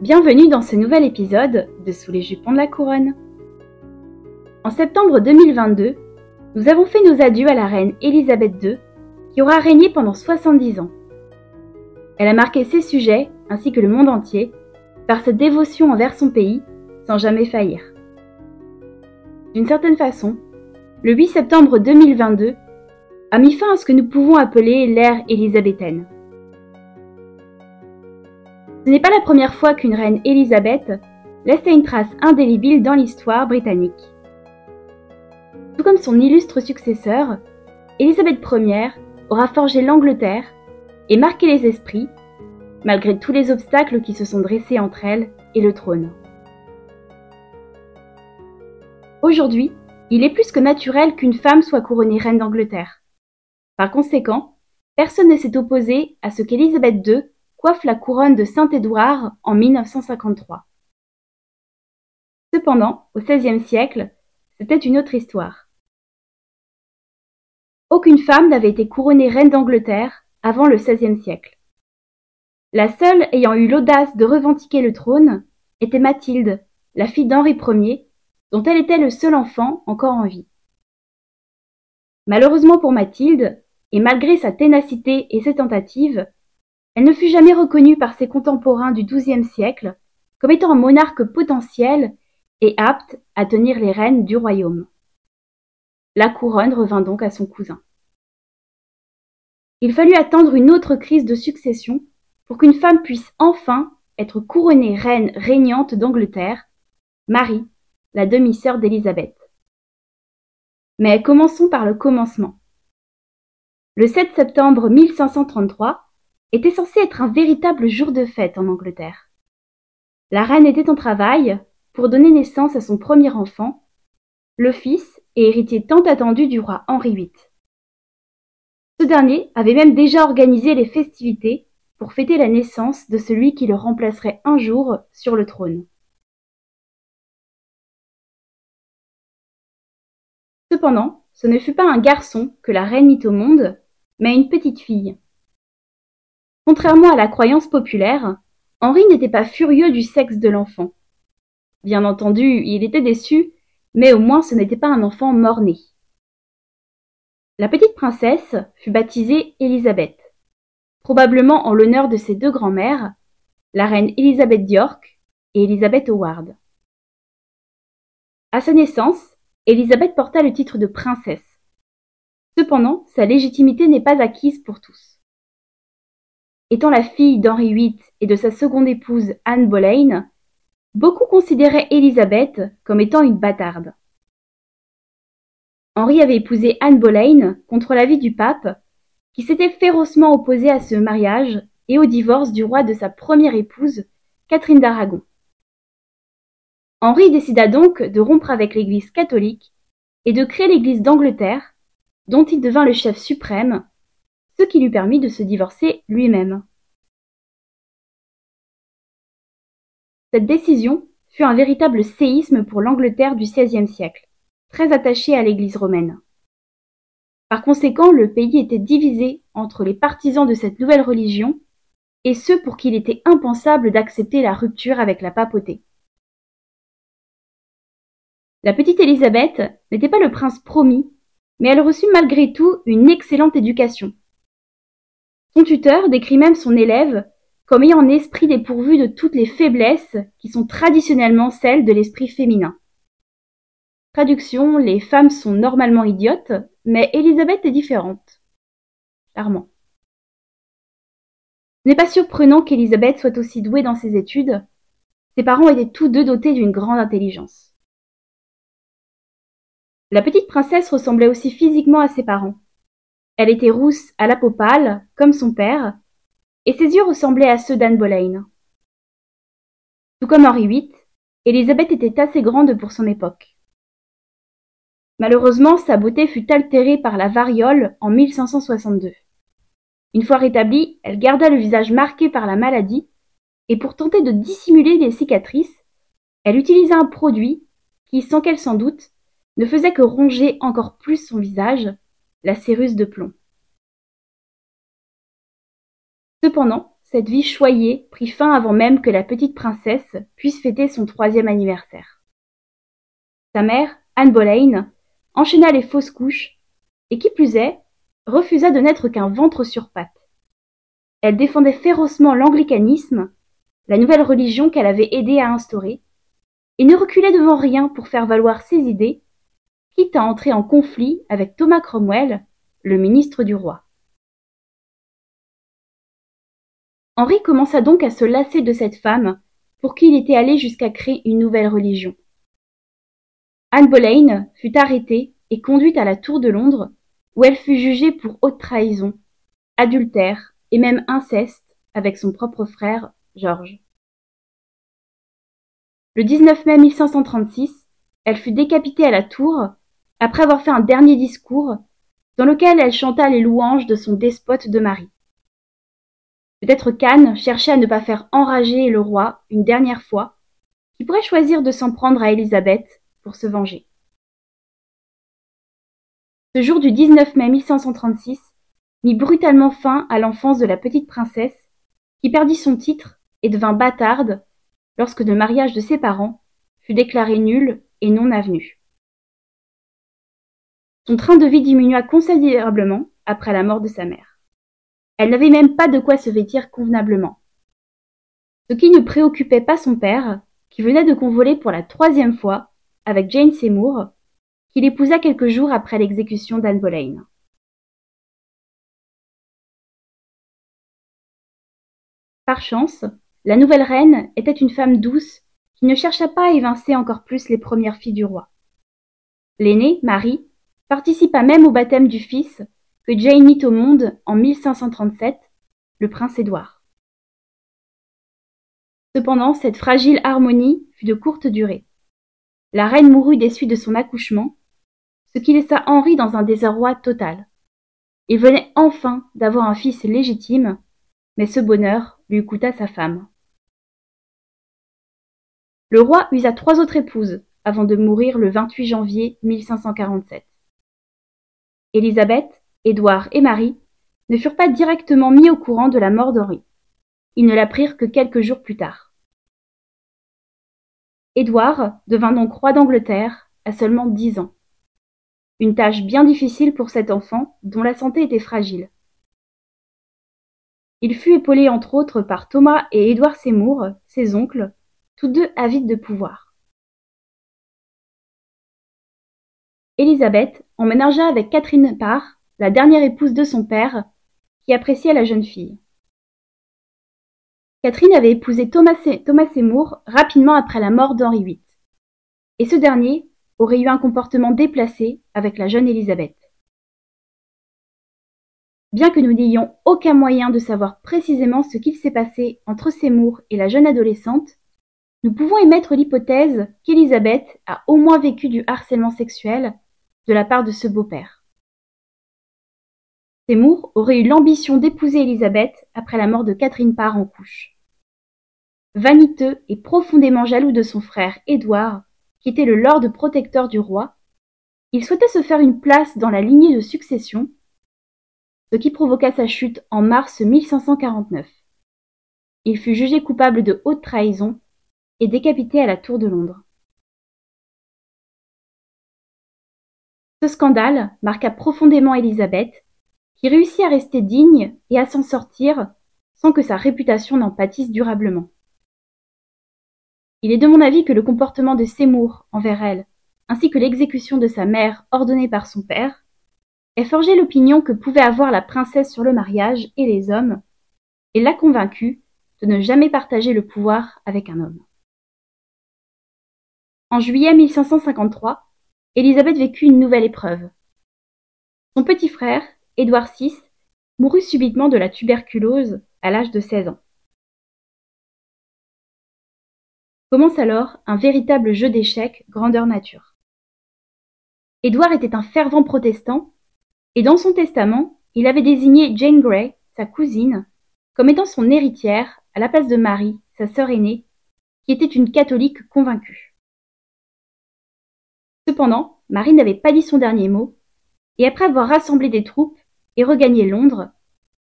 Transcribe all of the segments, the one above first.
Bienvenue dans ce nouvel épisode de Sous les jupons de la couronne. En septembre 2022, nous avons fait nos adieux à la reine Élisabeth II, qui aura régné pendant 70 ans. Elle a marqué ses sujets, ainsi que le monde entier, par sa dévotion envers son pays, sans jamais faillir. D'une certaine façon, le 8 septembre 2022 a mis fin à ce que nous pouvons appeler l'ère élisabéthaine. Ce n'est pas la première fois qu'une reine Élisabeth laissait une trace indélébile dans l'histoire britannique. Tout comme son illustre successeur, Élisabeth Ier aura forgé l'Angleterre et marqué les esprits, malgré tous les obstacles qui se sont dressés entre elle et le trône. Aujourd'hui, il est plus que naturel qu'une femme soit couronnée reine d'Angleterre. Par conséquent, personne ne s'est opposé à ce qu'Élisabeth II coiffe la couronne de Saint-Édouard en 1953. Cependant, au XVIe siècle, c'était une autre histoire. Aucune femme n'avait été couronnée reine d'Angleterre avant le XVIe siècle. La seule ayant eu l'audace de revendiquer le trône était Mathilde, la fille d'Henri Ier, dont elle était le seul enfant encore en vie. Malheureusement pour Mathilde, et malgré sa ténacité et ses tentatives, elle ne fut jamais reconnue par ses contemporains du XIIe siècle comme étant un monarque potentiel et apte à tenir les rênes du royaume. La couronne revint donc à son cousin. Il fallut attendre une autre crise de succession pour qu'une femme puisse enfin être couronnée reine régnante d'Angleterre, Marie, la demi-sœur d'Élisabeth. Mais commençons par le commencement. Le 7 septembre 1533, était censé être un véritable jour de fête en Angleterre. La reine était en travail pour donner naissance à son premier enfant, le fils et héritier tant attendu du roi Henri VIII. Ce dernier avait même déjà organisé les festivités pour fêter la naissance de celui qui le remplacerait un jour sur le trône. Cependant, ce ne fut pas un garçon que la reine mit au monde, mais une petite fille. Contrairement à la croyance populaire, Henri n'était pas furieux du sexe de l'enfant. Bien entendu, il était déçu, mais au moins ce n'était pas un enfant mort-né. La petite princesse fut baptisée Élisabeth, probablement en l'honneur de ses deux grands-mères, la reine Élisabeth d'York et Élisabeth Howard. À sa naissance, Élisabeth porta le titre de princesse. Cependant, sa légitimité n'est pas acquise pour tous. Étant la fille d'Henri VIII et de sa seconde épouse Anne Boleyn, beaucoup considéraient Élisabeth comme étant une bâtarde. Henri avait épousé Anne Boleyn contre l'avis du pape, qui s'était férocement opposé à ce mariage et au divorce du roi de sa première épouse, Catherine d'Aragon. Henri décida donc de rompre avec l'Église catholique et de créer l'Église d'Angleterre, dont il devint le chef suprême ce qui lui permit de se divorcer lui-même. Cette décision fut un véritable séisme pour l'Angleterre du XVIe siècle, très attachée à l'Église romaine. Par conséquent, le pays était divisé entre les partisans de cette nouvelle religion et ceux pour qui il était impensable d'accepter la rupture avec la papauté. La petite Élisabeth n'était pas le prince promis, mais elle reçut malgré tout une excellente éducation. Son tuteur décrit même son élève comme ayant un esprit dépourvu de toutes les faiblesses qui sont traditionnellement celles de l'esprit féminin. Traduction, les femmes sont normalement idiotes, mais Elisabeth est différente. Charmant. Ce n'est pas surprenant qu'Elisabeth soit aussi douée dans ses études. Ses parents étaient tous deux dotés d'une grande intelligence. La petite princesse ressemblait aussi physiquement à ses parents. Elle était rousse à la peau pâle, comme son père, et ses yeux ressemblaient à ceux d'Anne Boleyn. Tout comme Henri VIII, Élisabeth était assez grande pour son époque. Malheureusement, sa beauté fut altérée par la variole en 1562. Une fois rétablie, elle garda le visage marqué par la maladie, et pour tenter de dissimuler les cicatrices, elle utilisa un produit qui, sans qu'elle s'en doute, ne faisait que ronger encore plus son visage, la céruse de plomb. Cependant, cette vie choyée prit fin avant même que la petite princesse puisse fêter son troisième anniversaire. Sa mère, Anne Boleyn, enchaîna les fausses couches, et qui plus est, refusa de n'être qu'un ventre sur pattes. Elle défendait férocement l'anglicanisme, la nouvelle religion qu'elle avait aidé à instaurer, et ne reculait devant rien pour faire valoir ses idées, quitte à entrer en conflit avec Thomas Cromwell, le ministre du roi. Henri commença donc à se lasser de cette femme pour qui il était allé jusqu'à créer une nouvelle religion. Anne Boleyn fut arrêtée et conduite à la Tour de Londres, où elle fut jugée pour haute trahison, adultère et même inceste avec son propre frère George. Le 19 mai 1536, elle fut décapitée à la Tour après avoir fait un dernier discours dans lequel elle chanta les louanges de son despote de mari. Peut-être qu'Anne cherchait à ne pas faire enrager le roi une dernière fois, qui pourrait choisir de s'en prendre à Élisabeth pour se venger. Ce jour du 19 mai 1536 mit brutalement fin à l'enfance de la petite princesse, qui perdit son titre et devint bâtarde lorsque le mariage de ses parents fut déclaré nul et non avenu. Son train de vie diminua considérablement après la mort de sa mère. Elle n'avait même pas de quoi se vêtir convenablement. Ce qui ne préoccupait pas son père, qui venait de convoler pour la troisième fois avec Jane Seymour, qu'il épousa quelques jours après l'exécution d'Anne Boleyn. Par chance, la nouvelle reine était une femme douce qui ne chercha pas à évincer encore plus les premières filles du roi. L'aînée, Marie, participa même au baptême du fils que Jane mit au monde en 1537, le prince Édouard. Cependant, cette fragile harmonie fut de courte durée. La reine mourut des suites de son accouchement, ce qui laissa Henri dans un désarroi total. Il venait enfin d'avoir un fils légitime, mais ce bonheur lui coûta sa femme. Le roi usa trois autres épouses avant de mourir le 28 janvier 1547. Élisabeth, Édouard et Marie ne furent pas directement mis au courant de la mort d'Henri. Ils ne l'apprirent que quelques jours plus tard. Édouard devint donc roi d'Angleterre à seulement dix ans. Une tâche bien difficile pour cet enfant dont la santé était fragile. Il fut épaulé entre autres par Thomas et Édouard Seymour, ses oncles, tous deux avides de pouvoir. Élisabeth emménagea avec Catherine Parr, la dernière épouse de son père, qui appréciait la jeune fille. Catherine avait épousé Thomas, Seymour rapidement après la mort d'Henri VIII, et ce dernier aurait eu un comportement déplacé avec la jeune Élisabeth. Bien que nous n'ayons aucun moyen de savoir précisément ce qu'il s'est passé entre Seymour et la jeune adolescente, nous pouvons émettre l'hypothèse qu'Élisabeth a au moins vécu du harcèlement sexuel de la part de ce beau-père. Seymour aurait eu l'ambition d'épouser Élisabeth après la mort de Catherine Parr en couche. Vaniteux et profondément jaloux de son frère Édouard, qui était le lord protecteur du roi, il souhaitait se faire une place dans la lignée de succession ce qui provoqua sa chute en mars 1549. Il fut jugé coupable de haute trahison et décapité à la Tour de Londres. Ce scandale marqua profondément Élisabeth, qui réussit à rester digne et à s'en sortir sans que sa réputation n'en pâtisse durablement. Il est de mon avis que le comportement de Seymour envers elle, ainsi que l'exécution de sa mère ordonnée par son père, ait forgé l'opinion que pouvait avoir la princesse sur le mariage et les hommes, et l'a convaincue de ne jamais partager le pouvoir avec un homme. En juillet 1553, Élisabeth vécut une nouvelle épreuve. Son petit frère, Édouard VI, mourut subitement de la tuberculose à l'âge de 16 ans. Commence alors un véritable jeu d'échecs grandeur nature. Édouard était un fervent protestant et dans son testament, il avait désigné Jane Grey, sa cousine, comme étant son héritière à la place de Marie, sa sœur aînée, qui était une catholique convaincue. Cependant, Marie n'avait pas dit son dernier mot, et après avoir rassemblé des troupes et regagné Londres,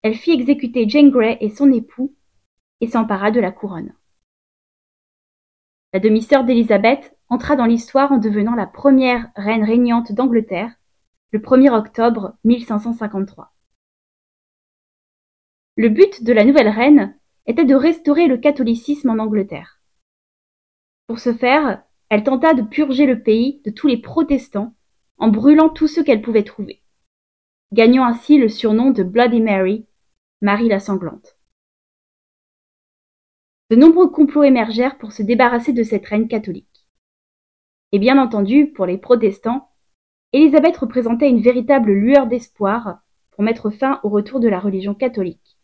elle fit exécuter Jane Grey et son époux et s'empara de la couronne. La demi-sœur d'Élisabeth entra dans l'histoire en devenant la première reine régnante d'Angleterre le 1er octobre 1553. Le but de la nouvelle reine était de restaurer le catholicisme en Angleterre. Pour ce faire, elle tenta de purger le pays de tous les protestants en brûlant tous ceux qu'elle pouvait trouver, gagnant ainsi le surnom de Bloody Mary, Marie la sanglante. De nombreux complots émergèrent pour se débarrasser de cette reine catholique. Et bien entendu, pour les protestants, Élisabeth représentait une véritable lueur d'espoir pour mettre fin au retour de la religion catholique.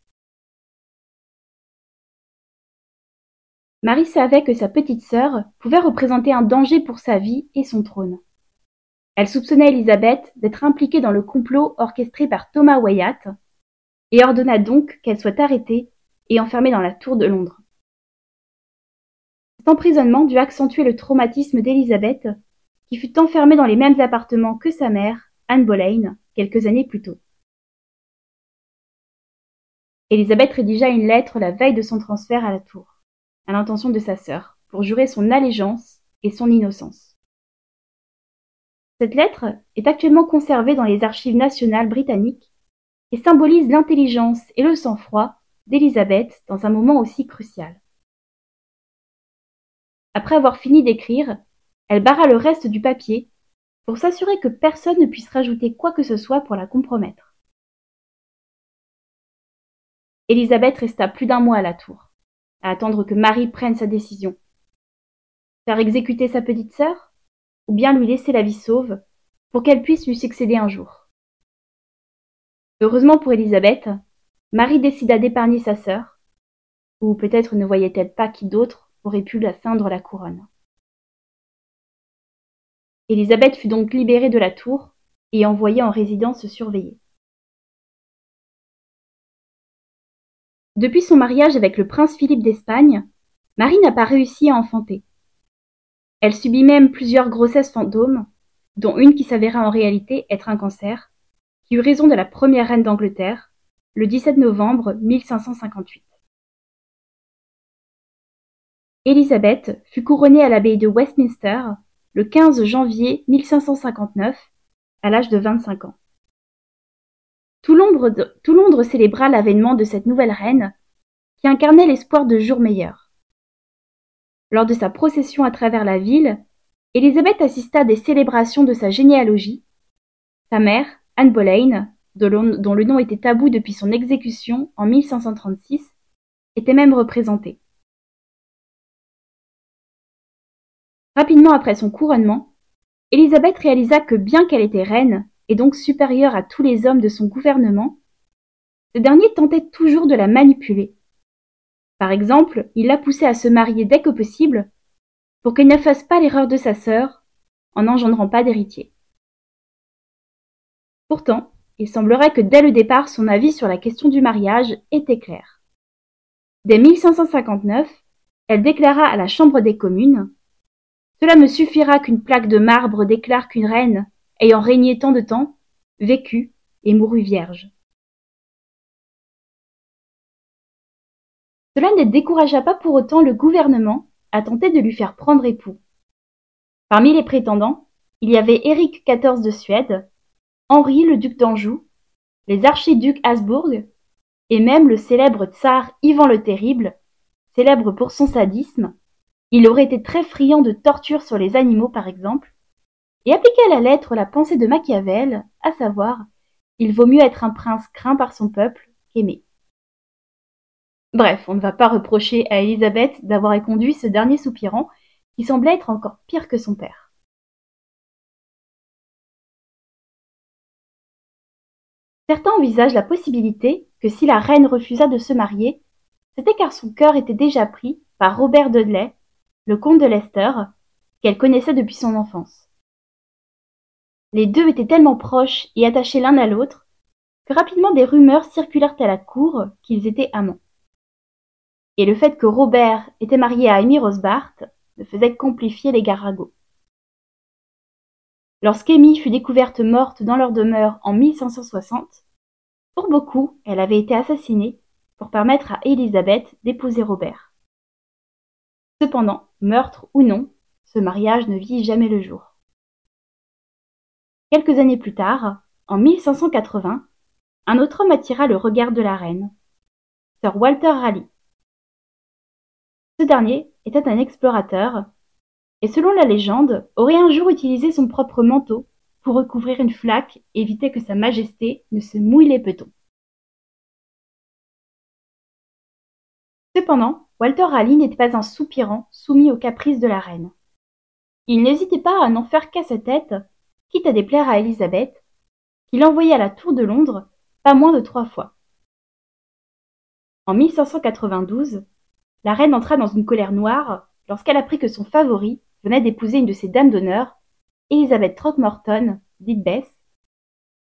Marie savait que sa petite sœur pouvait représenter un danger pour sa vie et son trône. Elle soupçonnait Élisabeth d'être impliquée dans le complot orchestré par Thomas Wyatt et ordonna donc qu'elle soit arrêtée et enfermée dans la tour de Londres. Cet emprisonnement dut accentuer le traumatisme d'Élisabeth, qui fut enfermée dans les mêmes appartements que sa mère, Anne Boleyn, quelques années plus tôt. Élisabeth rédigea une lettre la veille de son transfert à la tour, à l'intention de sa sœur, pour jurer son allégeance et son innocence. Cette lettre est actuellement conservée dans les Archives nationales britanniques et symbolise l'intelligence et le sang-froid d'Élisabeth dans un moment aussi crucial. Après avoir fini d'écrire, elle barra le reste du papier pour s'assurer que personne ne puisse rajouter quoi que ce soit pour la compromettre. Élisabeth resta plus d'un mois à la tour, attendre que Marie prenne sa décision. Faire exécuter sa petite sœur? Ou bien lui laisser la vie sauve, pour qu'elle puisse lui succéder un jour? Heureusement pour Élisabeth, Marie décida d'épargner sa sœur, ou peut-être ne voyait-elle pas qui d'autre aurait pu la ceindre la couronne. Élisabeth fut donc libérée de la tour et envoyée en résidence surveillée. Depuis son mariage avec le prince Philippe d'Espagne, Marie n'a pas réussi à enfanter. Elle subit même plusieurs grossesses fantômes, dont une qui s'avéra en réalité être un cancer, qui eut raison de la première reine d'Angleterre, le 17 novembre 1558. Élisabeth fut couronnée à l'abbaye de Westminster le 15 janvier 1559, à l'âge de 25 ans. Tout Londres, célébra l'avènement de cette nouvelle reine qui incarnait l'espoir de jours meilleurs. Lors de sa procession à travers la ville, Élisabeth assista à des célébrations de sa généalogie. Sa mère, Anne Boleyn, dont le nom était tabou depuis son exécution en 1536, était même représentée. Rapidement après son couronnement, Élisabeth réalisa que bien qu'elle était reine, et donc supérieure à tous les hommes de son gouvernement, ce dernier tentait toujours de la manipuler par exemple, il la poussait à se marier dès que possible, pour qu'elle ne fasse pas l'erreur de sa sœur, en n'engendrant pas d'héritier. Pourtant, il semblerait que dès le départ son avis sur la question du mariage était clair. Dès 1559, elle déclara à la Chambre des communes Cela me suffira qu'une plaque de marbre déclare qu'une reine, ayant régné tant de temps, vécut et mourut vierge. Cela ne découragea pas pour autant le gouvernement à tenter de lui faire prendre époux. Parmi les prétendants, il y avait Éric XIV de Suède, Henri le duc d'Anjou, les archiducs Habsbourg, et même le célèbre tsar Ivan le Terrible, célèbre pour son sadisme. Il aurait été très friand de tortures sur les animaux par exemple, et appliquait à la lettre la pensée de Machiavel, à savoir il vaut mieux être un prince craint par son peuple qu'aimé. Bref, on ne va pas reprocher à Élisabeth d'avoir éconduit ce dernier soupirant, qui semblait être encore pire que son père. Certains envisagent la possibilité que si la reine refusa de se marier, c'était car son cœur était déjà pris par Robert Dudley, le comte de Leicester, qu'elle connaissait depuis son enfance. Les deux étaient tellement proches et attachés l'un à l'autre que rapidement des rumeurs circulèrent à la cour qu'ils étaient amants et le fait que Robert était marié à Amy Rosbart ne faisait qu'amplifier les garagots. Lorsqu'Amy fut découverte morte dans leur demeure en 1560, pour beaucoup, elle avait été assassinée pour permettre à Élisabeth d'épouser Robert. Cependant, meurtre ou non, ce mariage ne vit jamais le jour. Quelques années plus tard, en 1580, un autre homme attira le regard de la reine, Sir Walter Raleigh. Ce dernier était un explorateur et selon la légende aurait un jour utilisé son propre manteau pour recouvrir une flaque et éviter que sa majesté ne se mouille les petons. Cependant, Walter Raleigh n'était pas un soupirant soumis aux caprices de la reine. Il n'hésitait pas à n'en faire qu'à sa tête, quitte à déplaire à Élisabeth, qu'il envoya à la Tour de Londres pas moins de trois fois. En 1592, la reine entra dans une colère noire lorsqu'elle apprit que son favori venait d'épouser une de ses dames d'honneur, Elizabeth Throckmorton, dite Bess,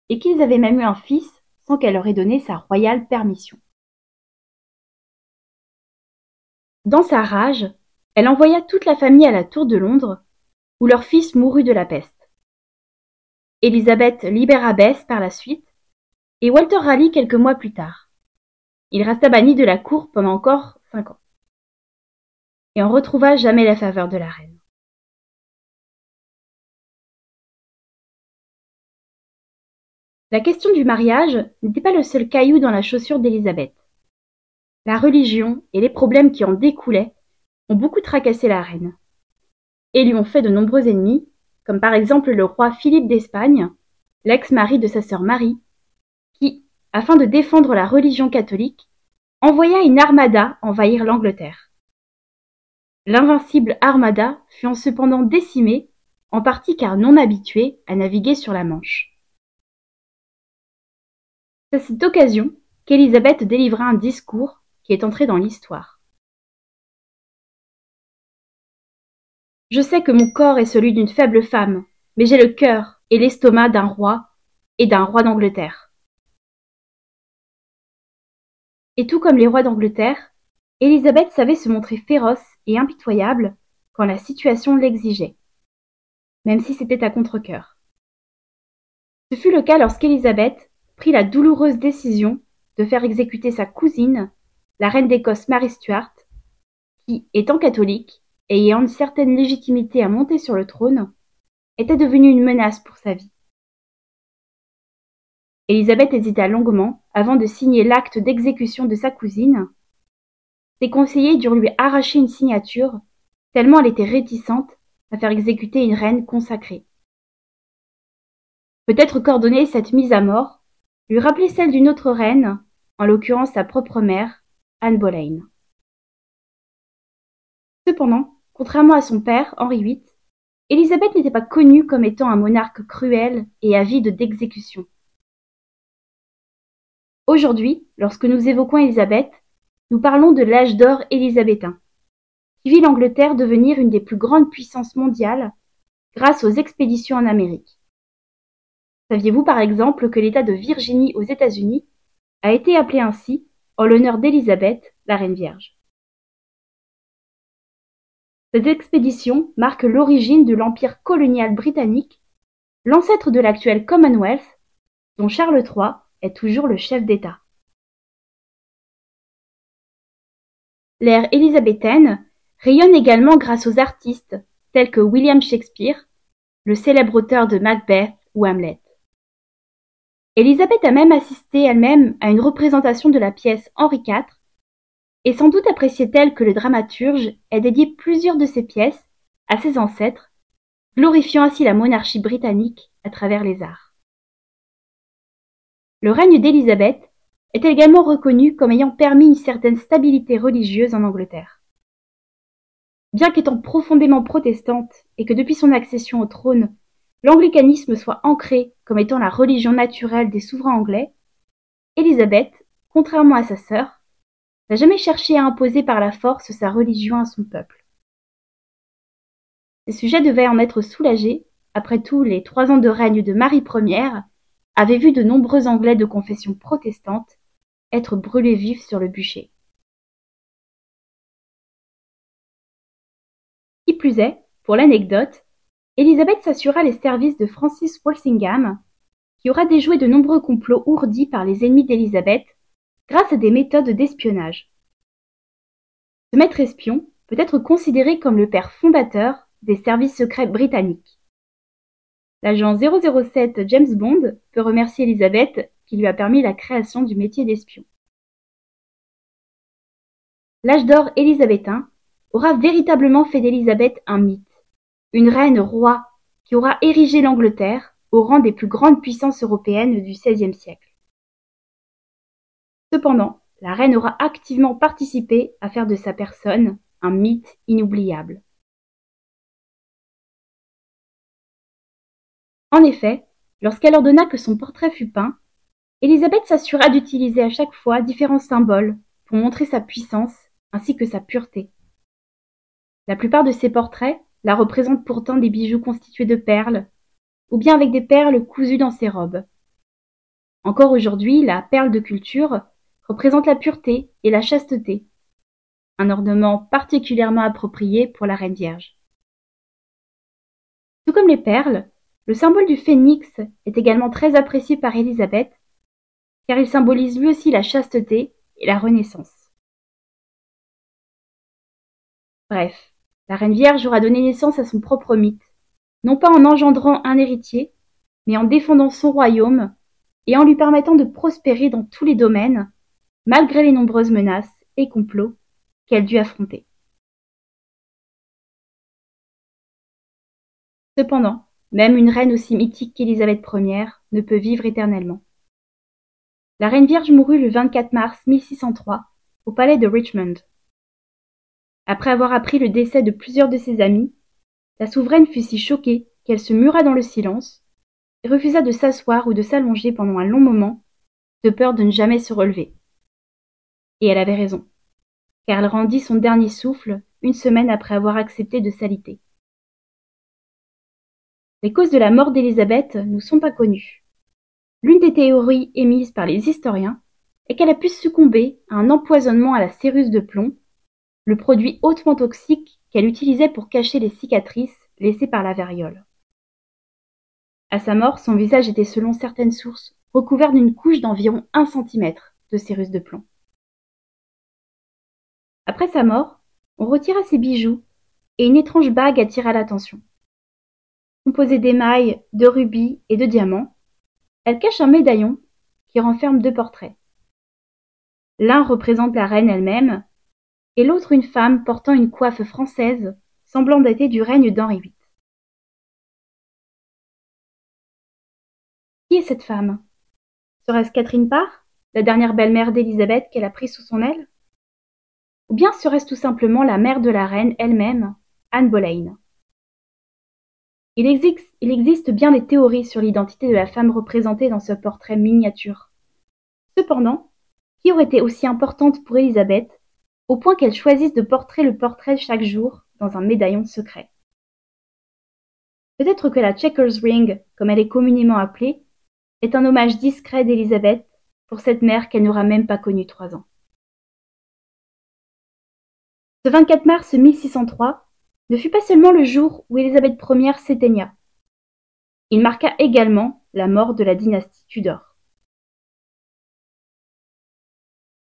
et qu'ils avaient même eu un fils sans qu'elle leur ait donné sa royale permission. Dans sa rage, elle envoya toute la famille à la Tour de Londres, où leur fils mourut de la peste. Élisabeth libéra Bess par la suite, et Walter Raleigh quelques mois plus tard. Il resta banni de la cour pendant encore cinq ans. Et on retrouva jamais la faveur de la reine. La question du mariage n'était pas le seul caillou dans la chaussure d'Élisabeth. La religion et les problèmes qui en découlaient ont beaucoup tracassé la reine, et lui ont fait de nombreux ennemis, comme par exemple le roi Philippe d'Espagne, l'ex-mari de sa sœur Marie, afin de défendre la religion catholique, envoya une armada envahir l'Angleterre. L'invincible armada fut cependant décimée, en partie car non habituée à naviguer sur la Manche. C'est à cette occasion qu'Élisabeth délivra un discours qui est entré dans l'histoire. Je sais que mon corps est celui d'une faible femme, mais j'ai le cœur et l'estomac d'un roi et d'un roi d'Angleterre. Et tout comme les rois d'Angleterre, Élisabeth savait se montrer féroce et impitoyable quand la situation l'exigeait, même si c'était à contre-cœur. Ce fut le cas lorsqu'Élisabeth prit la douloureuse décision de faire exécuter sa cousine, la reine d'Écosse Marie Stuart, qui, étant catholique ayant une certaine légitimité à monter sur le trône, était devenue une menace pour sa vie. Élisabeth hésita longuement avant de signer l'acte d'exécution de sa cousine. Ses conseillers durent lui arracher une signature, tellement elle était réticente à faire exécuter une reine consacrée. Peut-être qu'ordonner cette mise à mort lui rappelait celle d'une autre reine, en l'occurrence sa propre mère, Anne Boleyn. Cependant, contrairement à son père, Henri VIII, Élisabeth n'était pas connue comme étant un monarque cruel et avide d'exécution. Aujourd'hui, lorsque nous évoquons Élisabeth, nous parlons de l'âge d'or élisabétain, qui vit l'Angleterre devenir une des plus grandes puissances mondiales grâce aux expéditions en Amérique. Saviez-vous par exemple que l'État de Virginie aux États-Unis a été appelé ainsi en l'honneur d'Élisabeth, la Reine Vierge? Ces expéditions marquent l'origine de l'empire colonial britannique, l'ancêtre de l'actuel Commonwealth, dont Charles III est toujours le chef d'État. L'ère élisabéthaine rayonne également grâce aux artistes tels que William Shakespeare, le célèbre auteur de Macbeth ou Hamlet. Élisabeth a même assisté elle-même à une représentation de la pièce Henri IV, et sans doute appréciait-elle que le dramaturge ait dédié plusieurs de ses pièces à ses ancêtres, glorifiant ainsi la monarchie britannique à travers les arts. Le règne d'Élisabeth est également reconnu comme ayant permis une certaine stabilité religieuse en Angleterre. Bien qu'étant profondément protestante et que depuis son accession au trône, l'anglicanisme soit ancré comme étant la religion naturelle des souverains anglais, Élisabeth, contrairement à sa sœur, n'a jamais cherché à imposer par la force sa religion à son peuple. Ses sujets devaient en être soulagés après tout les trois ans de règne de Marie Ier avait vu de nombreux Anglais de confession protestante être brûlés vifs sur le bûcher. Qui plus est, pour l'anecdote, Élisabeth s'assura les services de Francis Walsingham, qui aura déjoué de nombreux complots ourdis par les ennemis d'Élisabeth grâce à des méthodes d'espionnage. Ce maître espion peut être considéré comme le père fondateur des services secrets britanniques. L'agent 007 James Bond peut remercier Elizabeth qui lui a permis la création du métier d'espion. L'âge d'or élisabétain aura véritablement fait d'Élisabeth un mythe, une reine roi qui aura érigé l'Angleterre au rang des plus grandes puissances européennes du XVIe siècle. Cependant, la reine aura activement participé à faire de sa personne un mythe inoubliable. En effet, lorsqu'elle ordonna que son portrait fût peint, Élisabeth s'assura d'utiliser à chaque fois différents symboles pour montrer sa puissance ainsi que sa pureté. La plupart de ses portraits la représentent pourtant des bijoux constitués de perles, ou bien avec des perles cousues dans ses robes. Encore aujourd'hui, la perle de culture représente la pureté et la chasteté, un ornement particulièrement approprié pour la Reine Vierge. Tout comme les perles, le symbole du phénix est également très apprécié par Élisabeth, car il symbolise lui aussi la chasteté et la renaissance. Bref, la Reine Vierge aura donné naissance à son propre mythe, non pas en engendrant un héritier, mais en défendant son royaume et en lui permettant de prospérer dans tous les domaines, malgré les nombreuses menaces et complots qu'elle dut affronter. Cependant, même une reine aussi mythique qu'Élisabeth Ier ne peut vivre éternellement. La Reine Vierge mourut le 24 mars 1603 au palais de Richmond. Après avoir appris le décès de plusieurs de ses amis, la souveraine fut si choquée qu'elle se mura dans le silence et refusa de s'asseoir ou de s'allonger pendant un long moment, de peur de ne jamais se relever. Et elle avait raison car elle rendit son dernier souffle une semaine après avoir accepté de s'aliter. Les causes de la mort d'Élisabeth nous sont pas connues. L'une des théories émises par les historiens est qu'elle a pu succomber à un empoisonnement à la céruse de plomb, le produit hautement toxique qu'elle utilisait pour cacher les cicatrices laissées par la variole. À sa mort, son visage était selon certaines sources recouvert d'une couche d'environ un centimètre de céruse de plomb. Après sa mort, on retira ses bijoux et une étrange bague attira l'attention. Composée d'émail, de rubis et de diamants, elle cache un médaillon qui renferme deux portraits. L'un représente la reine elle-même et l'autre une femme portant une coiffe française semblant dater du règne d'Henri VIII. Qui est cette femme? Serait-ce Catherine Parr, la dernière belle-mère d'Élisabeth qu'elle a prise sous son aile? Ou bien serait-ce tout simplement la mère de la reine elle-même, Anne Boleyn? Il existe, bien des théories sur l'identité de la femme représentée dans ce portrait miniature. Cependant, qui aurait été aussi importante pour Élisabeth, au point qu'elle choisisse de porter le portrait chaque jour dans un médaillon secret? Peut-être que la Checkers Ring, comme elle est communément appelée, est un hommage discret d'Élisabeth pour cette mère qu'elle n'aura même pas connue trois ans. Ce 24 mars 1603 ne fut pas seulement le jour où Élisabeth Ier s'éteigna. Il marqua également la mort de la dynastie Tudor.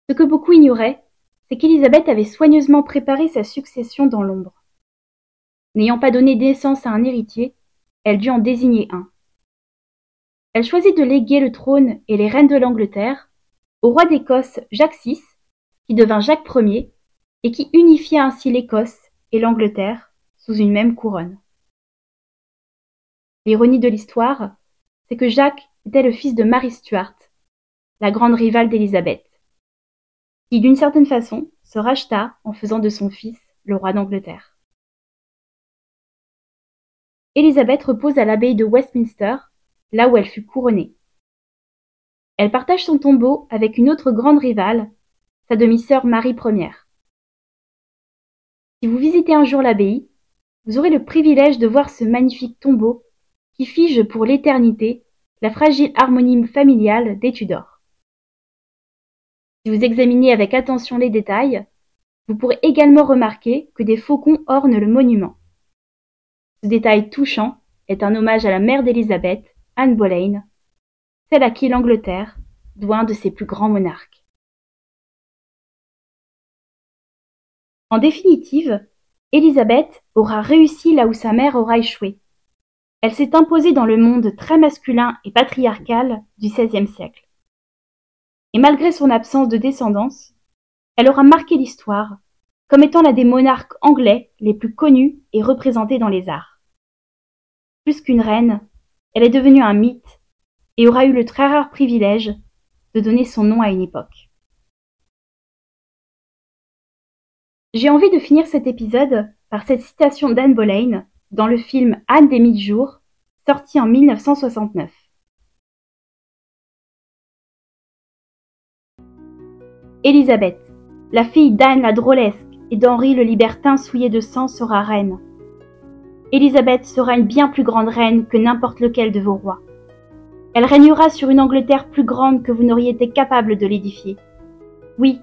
Ce que beaucoup ignoraient, c'est qu'Élisabeth avait soigneusement préparé sa succession dans l'ombre. N'ayant pas donné naissance à un héritier, elle dut en désigner un. Elle choisit de léguer le trône et les reines de l'Angleterre au roi d'Écosse Jacques VI, qui devint Jacques Ier, et qui unifia ainsi l'Écosse et l'Angleterre sous une même couronne. L'ironie de l'histoire, c'est que Jacques était le fils de Marie Stuart, la grande rivale d'Élisabeth, qui d'une certaine façon se racheta en faisant de son fils le roi d'Angleterre. Élisabeth repose à l'abbaye de Westminster, là où elle fut couronnée. Elle partage son tombeau avec une autre grande rivale, sa demi-sœur Marie Ier. Si vous visitez un jour l'abbaye, vous aurez le privilège de voir ce magnifique tombeau qui fige pour l'éternité la fragile harmonie familiale des Tudors. Si vous examinez avec attention les détails, vous pourrez également remarquer que des faucons ornent le monument. Ce détail touchant est un hommage à la mère d'Élisabeth, Anne Boleyn, celle à qui l'Angleterre doit un de ses plus grands monarques. En définitive, Élisabeth aura réussi là où sa mère aura échoué. Elle s'est imposée dans le monde très masculin et patriarcal du XVIe siècle. Et malgré son absence de descendance, elle aura marqué l'histoire comme étant l'un des monarques anglais les plus connus et représentés dans les arts. Plus qu'une reine, elle est devenue un mythe et aura eu le très rare privilège de donner son nom à une époque. J'ai envie de finir cet épisode par cette citation d'Anne Boleyn dans le film Anne des mille jours, sorti en 1969. Élisabeth, la fille d'Anne la drôlesque et d'Henri le libertin souillé de sang sera reine. Élisabeth sera une bien plus grande reine que n'importe lequel de vos rois. Elle régnera sur une Angleterre plus grande que vous n'auriez été capable de l'édifier. Oui,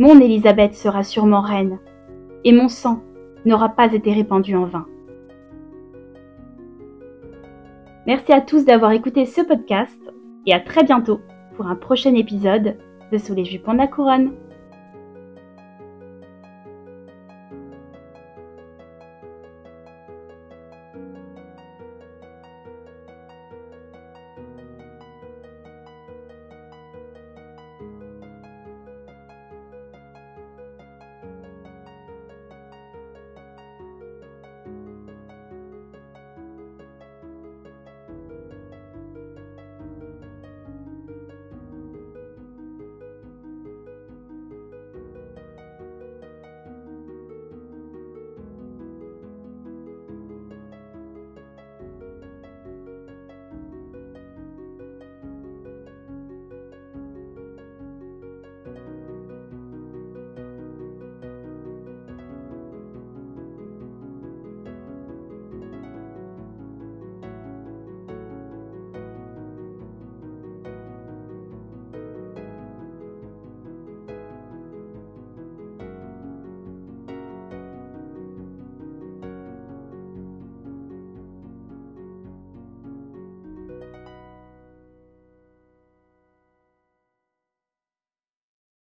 mon Élisabeth sera sûrement reine, et mon sang n'aura pas été répandu en vain. Merci à tous d'avoir écouté ce podcast et à très bientôt pour un prochain épisode de Sous les jupons de la couronne.